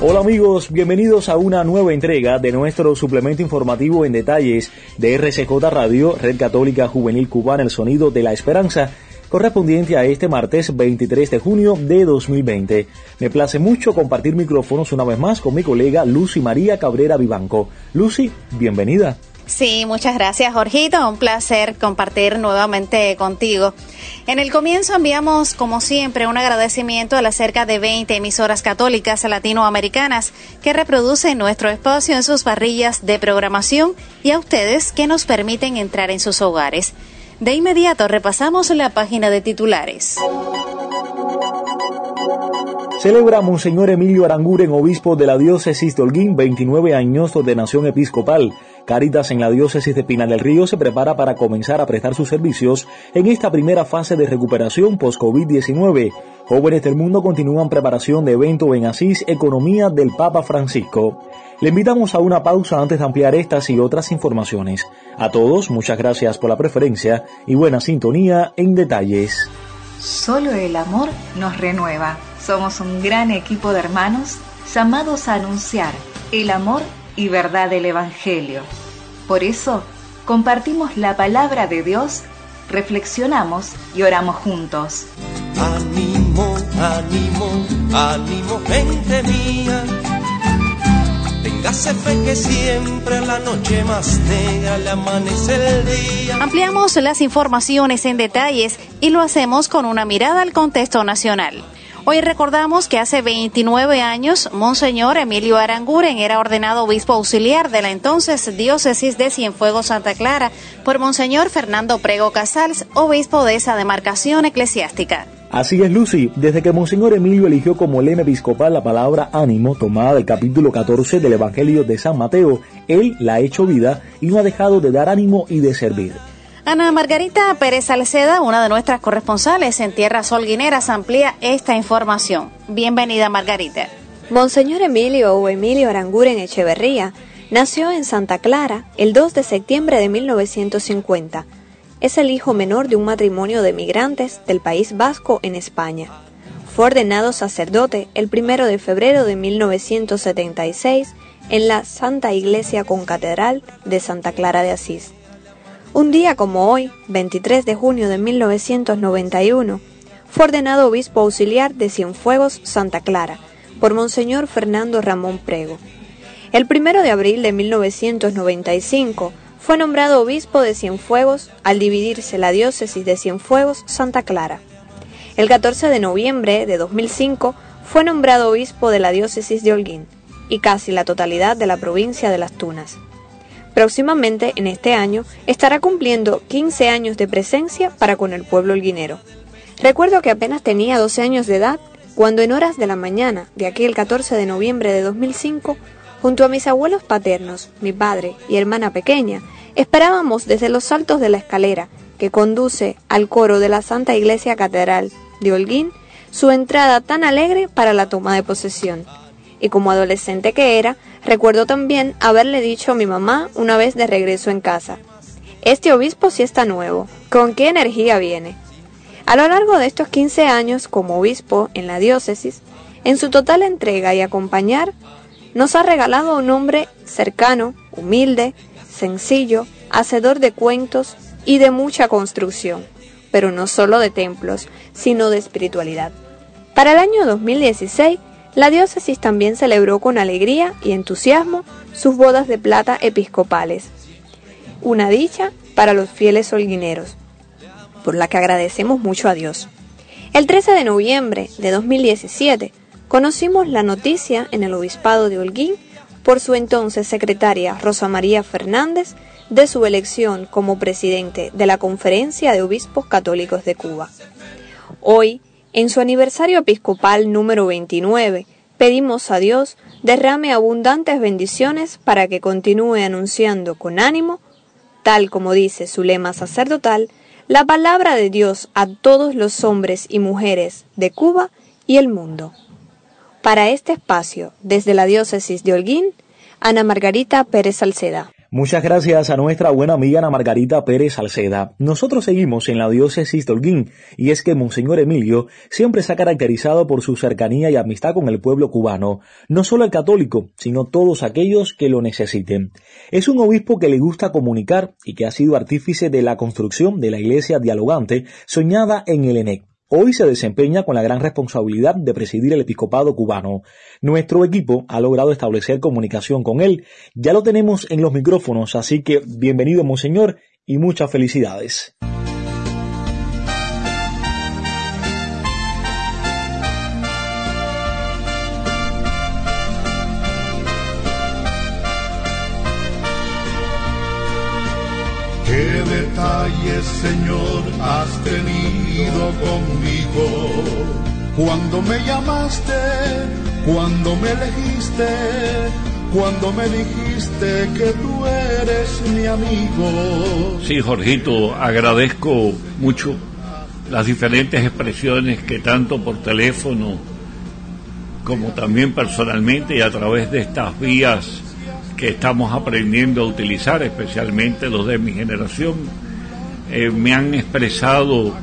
Hola amigos, bienvenidos a una nueva entrega de nuestro suplemento informativo en detalles de RCJ Radio, Red Católica Juvenil Cubana, el sonido de la esperanza, correspondiente a este martes 23 de junio de 2020. Me place mucho compartir micrófonos una vez más con mi colega Lucy María Cabrera Vivanco. Lucy, bienvenida. Sí, muchas gracias, Jorgito. Un placer compartir nuevamente contigo. En el comienzo enviamos, como siempre, un agradecimiento a las cerca de 20 emisoras católicas latinoamericanas que reproducen nuestro espacio en sus parrillas de programación y a ustedes que nos permiten entrar en sus hogares. De inmediato repasamos la página de titulares. Celebra Monseñor Emilio Aranguren, obispo de la diócesis de Holguín, 29 años de ordenación episcopal. Caritas en la diócesis de Pina del Río se prepara para comenzar a prestar sus servicios en esta primera fase de recuperación post-COVID-19. Jóvenes del mundo continúan preparación de evento en Asís, Economía del Papa Francisco. Le invitamos a una pausa antes de ampliar estas y otras informaciones. A todos, muchas gracias por la preferencia y buena sintonía en detalles. Solo el amor nos renueva. Somos un gran equipo de hermanos llamados a anunciar el amor y verdad del Evangelio. Por eso, compartimos la palabra de Dios, reflexionamos y oramos juntos. Ánimo, ánimo, ánimo, gente mía. Téngase fe que siempre la noche más negra le amanece el día. Ampliamos las informaciones en detalles y lo hacemos con una mirada al contexto nacional. Hoy recordamos que hace 29 años, Monseñor Emilio Aranguren era ordenado obispo auxiliar de la entonces diócesis de Cienfuegos Santa Clara por Monseñor Fernando Prego Casals, obispo de esa demarcación eclesiástica. Así es, Lucy. Desde que Monseñor Emilio eligió como lema episcopal la palabra ánimo, tomada del capítulo 14 del Evangelio de San Mateo, él la ha hecho vida y no ha dejado de dar ánimo y de servir. Ana Margarita Pérez Salceda, una de nuestras corresponsales en Tierras Holguineras, amplía esta información. Bienvenida, Margarita. Monseñor Emilio o Emilio Aranguren Echeverría nació en Santa Clara el 2 de septiembre de 1950. Es el hijo menor de un matrimonio de migrantes del País Vasco en España. Fue ordenado sacerdote el 1 de febrero de 1976 en la Santa Iglesia Concatedral de Santa Clara de Asís. Un día como hoy, 23 de junio de 1991, fue ordenado obispo auxiliar de Cienfuegos, Santa Clara, por Monseñor Fernando Ramón Prego. El 1 de abril de 1995 fue nombrado obispo de Cienfuegos al dividirse la diócesis de Cienfuegos, Santa Clara. El 14 de noviembre de 2005 fue nombrado obispo de la diócesis de Holguín y casi la totalidad de la provincia de Las Tunas. Próximamente, en este año, estará cumpliendo 15 años de presencia para con el pueblo holguinero. Recuerdo que apenas tenía 12 años de edad cuando en horas de la mañana de aquel 14 de noviembre de 2005, junto a mis abuelos paternos, mi padre y hermana pequeña, esperábamos desde los saltos de la escalera que conduce al coro de la Santa Iglesia Catedral de Holguín su entrada tan alegre para la toma de posesión. Y como adolescente que era, Recuerdo también haberle dicho a mi mamá una vez de regreso en casa, este obispo sí está nuevo, ¿con qué energía viene? A lo largo de estos 15 años como obispo en la diócesis, en su total entrega y acompañar, nos ha regalado un hombre cercano, humilde, sencillo, hacedor de cuentos y de mucha construcción, pero no solo de templos, sino de espiritualidad. Para el año 2016 la diócesis también celebró con alegría y entusiasmo sus bodas de plata episcopales, una dicha para los fieles holguineros, por la que agradecemos mucho a Dios. El 13 de noviembre de 2017 conocimos la noticia en el obispado de Holguín por su entonces secretaria Rosa María Fernández de su elección como presidente de la Conferencia de Obispos Católicos de Cuba. Hoy en su aniversario episcopal número 29, pedimos a Dios derrame abundantes bendiciones para que continúe anunciando con ánimo, tal como dice su lema sacerdotal, la palabra de Dios a todos los hombres y mujeres de Cuba y el mundo. Para este espacio, desde la diócesis de Holguín, Ana Margarita Pérez Salceda. Muchas gracias a nuestra buena amiga Ana Margarita Pérez Salceda. Nosotros seguimos en la diócesis de Holguín y es que Monseñor Emilio siempre se ha caracterizado por su cercanía y amistad con el pueblo cubano, no solo el católico, sino todos aquellos que lo necesiten. Es un obispo que le gusta comunicar y que ha sido artífice de la construcción de la iglesia dialogante soñada en el ENEC. Hoy se desempeña con la gran responsabilidad de presidir el episcopado cubano. Nuestro equipo ha logrado establecer comunicación con él. Ya lo tenemos en los micrófonos, así que bienvenido, Monseñor, y muchas felicidades. Señor, has tenido conmigo? Cuando me llamaste, cuando me elegiste, cuando me dijiste que tú eres mi amigo. Sí, Jorgito, agradezco mucho las diferentes expresiones que tanto por teléfono como también personalmente y a través de estas vías que estamos aprendiendo a utilizar, especialmente los de mi generación, eh, me han expresado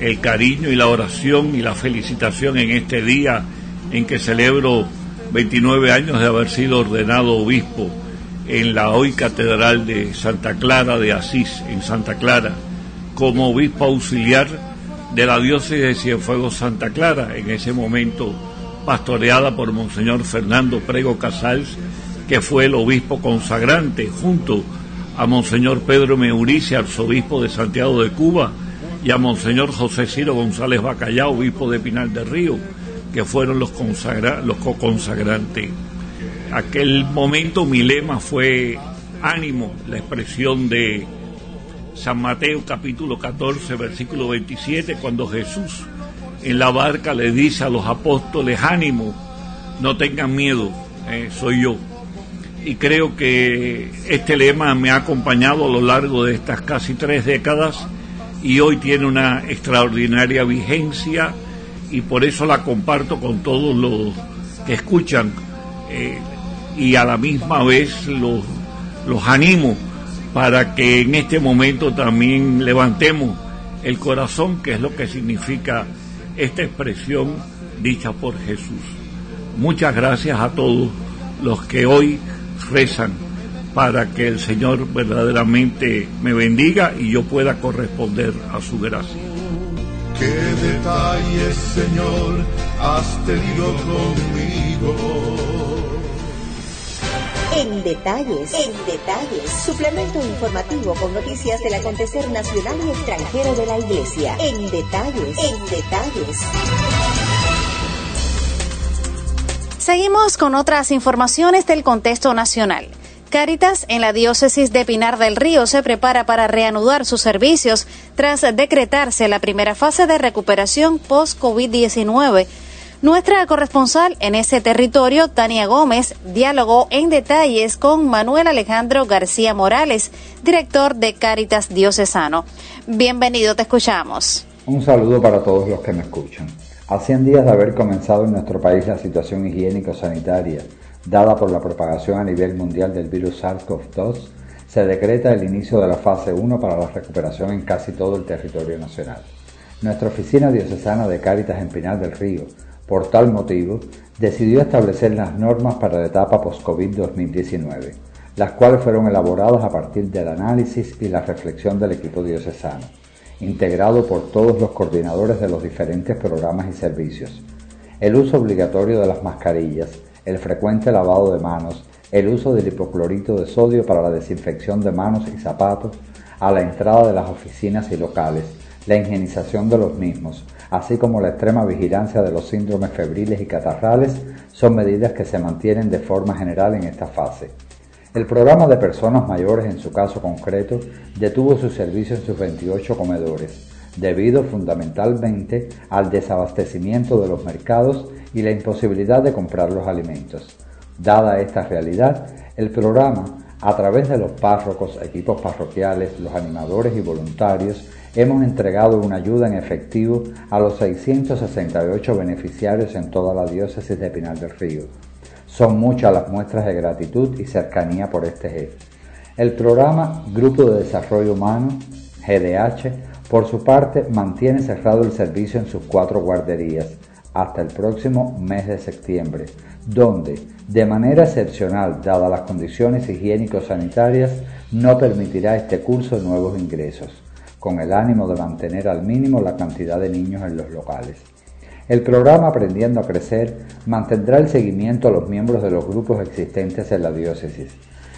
el cariño y la oración y la felicitación en este día en que celebro 29 años de haber sido ordenado obispo en la hoy catedral de Santa Clara de Asís, en Santa Clara, como obispo auxiliar de la diócesis de Cienfuegos Santa Clara, en ese momento pastoreada por Monseñor Fernando Prego Casals, que fue el obispo consagrante, junto a Monseñor Pedro Meurice, arzobispo de Santiago de Cuba, y a Monseñor José Ciro González Bacallao, obispo de Pinal del Río, que fueron los, consagra los co-consagrantes. Aquel momento mi lema fue ánimo, la expresión de San Mateo capítulo 14, versículo 27, cuando Jesús en la barca le dice a los apóstoles, ánimo, no tengan miedo, eh, soy yo y creo que este lema me ha acompañado a lo largo de estas casi tres décadas y hoy tiene una extraordinaria vigencia y por eso la comparto con todos los que escuchan eh, y a la misma vez los, los animo para que en este momento también levantemos el corazón, que es lo que significa esta expresión dicha por Jesús. Muchas gracias a todos los que hoy rezan para que el Señor verdaderamente me bendiga y yo pueda corresponder a su gracia. ¿Qué detalles, Señor, has tenido conmigo? En detalles, en detalles, suplemento informativo con noticias del acontecer nacional y extranjero de la Iglesia. En detalles, en detalles. Seguimos con otras informaciones del contexto nacional. Caritas en la diócesis de Pinar del Río se prepara para reanudar sus servicios tras decretarse la primera fase de recuperación post-COVID-19. Nuestra corresponsal en ese territorio, Tania Gómez, dialogó en detalles con Manuel Alejandro García Morales, director de Caritas Diocesano. Bienvenido, te escuchamos. Un saludo para todos los que me escuchan. A 100 días de haber comenzado en nuestro país la situación higiénico-sanitaria dada por la propagación a nivel mundial del virus SARS-CoV-2, se decreta el inicio de la fase 1 para la recuperación en casi todo el territorio nacional. Nuestra oficina diocesana de Cáritas en Pinal del Río, por tal motivo, decidió establecer las normas para la etapa post-COVID 2019, las cuales fueron elaboradas a partir del análisis y la reflexión del equipo diocesano integrado por todos los coordinadores de los diferentes programas y servicios. El uso obligatorio de las mascarillas, el frecuente lavado de manos, el uso del hipoclorito de sodio para la desinfección de manos y zapatos a la entrada de las oficinas y locales, la higienización de los mismos, así como la extrema vigilancia de los síndromes febriles y catarrales, son medidas que se mantienen de forma general en esta fase. El programa de personas mayores, en su caso concreto, detuvo su servicio en sus 28 comedores, debido fundamentalmente al desabastecimiento de los mercados y la imposibilidad de comprar los alimentos. Dada esta realidad, el programa, a través de los párrocos, equipos parroquiales, los animadores y voluntarios, hemos entregado una ayuda en efectivo a los 668 beneficiarios en toda la diócesis de Pinal del Río. Son muchas las muestras de gratitud y cercanía por este jefe. El programa Grupo de Desarrollo Humano, GDH, por su parte, mantiene cerrado el servicio en sus cuatro guarderías hasta el próximo mes de septiembre, donde, de manera excepcional, dadas las condiciones higiénico-sanitarias, no permitirá este curso nuevos ingresos con el ánimo de mantener al mínimo la cantidad de niños en los locales. El programa Aprendiendo a Crecer mantendrá el seguimiento a los miembros de los grupos existentes en la diócesis,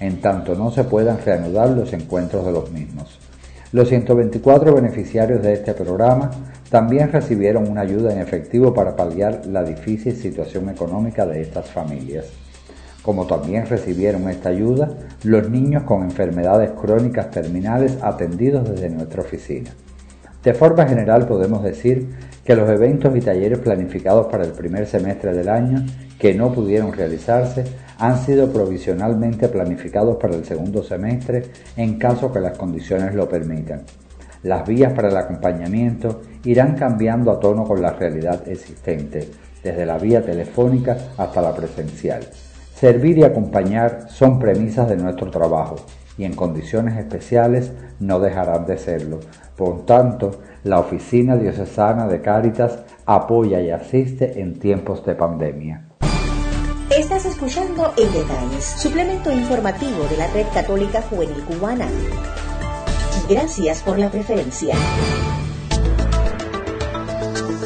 en tanto no se puedan reanudar los encuentros de los mismos. Los 124 beneficiarios de este programa también recibieron una ayuda en efectivo para paliar la difícil situación económica de estas familias como también recibieron esta ayuda los niños con enfermedades crónicas terminales atendidos desde nuestra oficina. De forma general podemos decir que los eventos y talleres planificados para el primer semestre del año que no pudieron realizarse han sido provisionalmente planificados para el segundo semestre en caso que las condiciones lo permitan. Las vías para el acompañamiento irán cambiando a tono con la realidad existente, desde la vía telefónica hasta la presencial. Servir y acompañar son premisas de nuestro trabajo y en condiciones especiales no dejarán de serlo. Por tanto, la Oficina Diocesana de Cáritas apoya y asiste en tiempos de pandemia. Estás escuchando En Detalles, suplemento informativo de la Red Católica Juvenil Cubana. Gracias por la preferencia.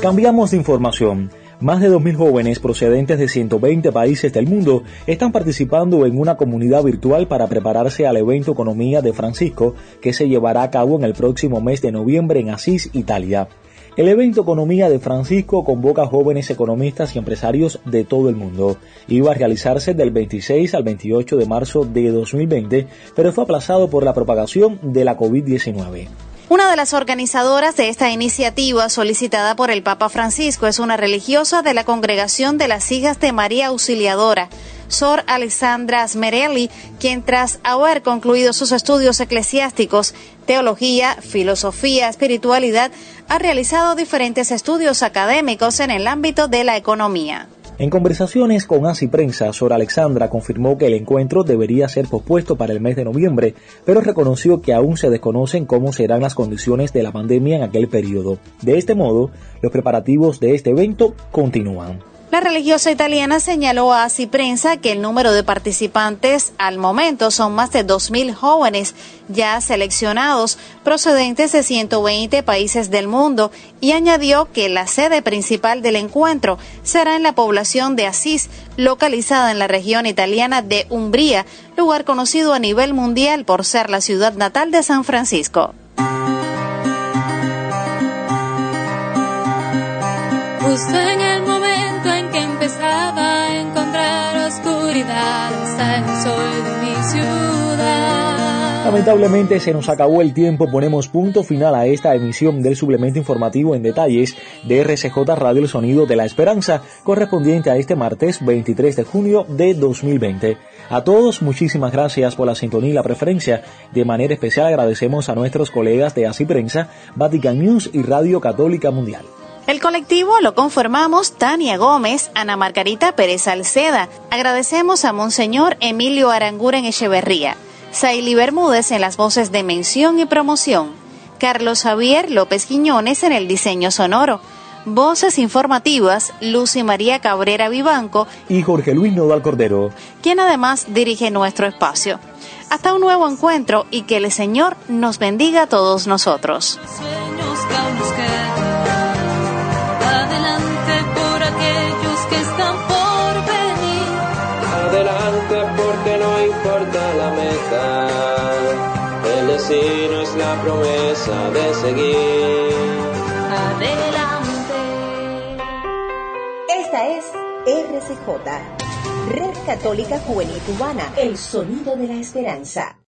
Cambiamos de información. Más de 2.000 jóvenes procedentes de 120 países del mundo están participando en una comunidad virtual para prepararse al evento Economía de Francisco que se llevará a cabo en el próximo mes de noviembre en Asís, Italia. El evento Economía de Francisco convoca jóvenes economistas y empresarios de todo el mundo. Iba a realizarse del 26 al 28 de marzo de 2020, pero fue aplazado por la propagación de la COVID-19. Una de las organizadoras de esta iniciativa solicitada por el Papa Francisco es una religiosa de la Congregación de las Hijas de María Auxiliadora, Sor Alessandra Smerelli, quien tras haber concluido sus estudios eclesiásticos, teología, filosofía, espiritualidad, ha realizado diferentes estudios académicos en el ámbito de la economía. En conversaciones con ASI Prensa, Sor Alexandra confirmó que el encuentro debería ser pospuesto para el mes de noviembre, pero reconoció que aún se desconocen cómo serán las condiciones de la pandemia en aquel periodo. De este modo, los preparativos de este evento continúan. La religiosa italiana señaló a Así Prensa que el número de participantes al momento son más de 2.000 jóvenes ya seleccionados procedentes de 120 países del mundo y añadió que la sede principal del encuentro será en la población de Asís, localizada en la región italiana de Umbría, lugar conocido a nivel mundial por ser la ciudad natal de San Francisco. Lamentablemente se nos acabó el tiempo, ponemos punto final a esta emisión del suplemento informativo en detalles de RCJ Radio El Sonido de la Esperanza, correspondiente a este martes 23 de junio de 2020. A todos muchísimas gracias por la sintonía y la preferencia. De manera especial agradecemos a nuestros colegas de Así Prensa, Vatican News y Radio Católica Mundial. El colectivo lo conformamos Tania Gómez, Ana Margarita Pérez Alceda. Agradecemos a Monseñor Emilio Aranguren Echeverría, Saily Bermúdez en las voces de mención y promoción, Carlos Javier López Quiñones en el diseño sonoro, Voces informativas, Lucy María Cabrera Vivanco y Jorge Luis Nodal Cordero, quien además dirige nuestro espacio. Hasta un nuevo encuentro y que el Señor nos bendiga a todos nosotros. No es la promesa de seguir. Adelante. Esta es RCJ, Red Católica Juvenil Cubana, el sonido de la esperanza.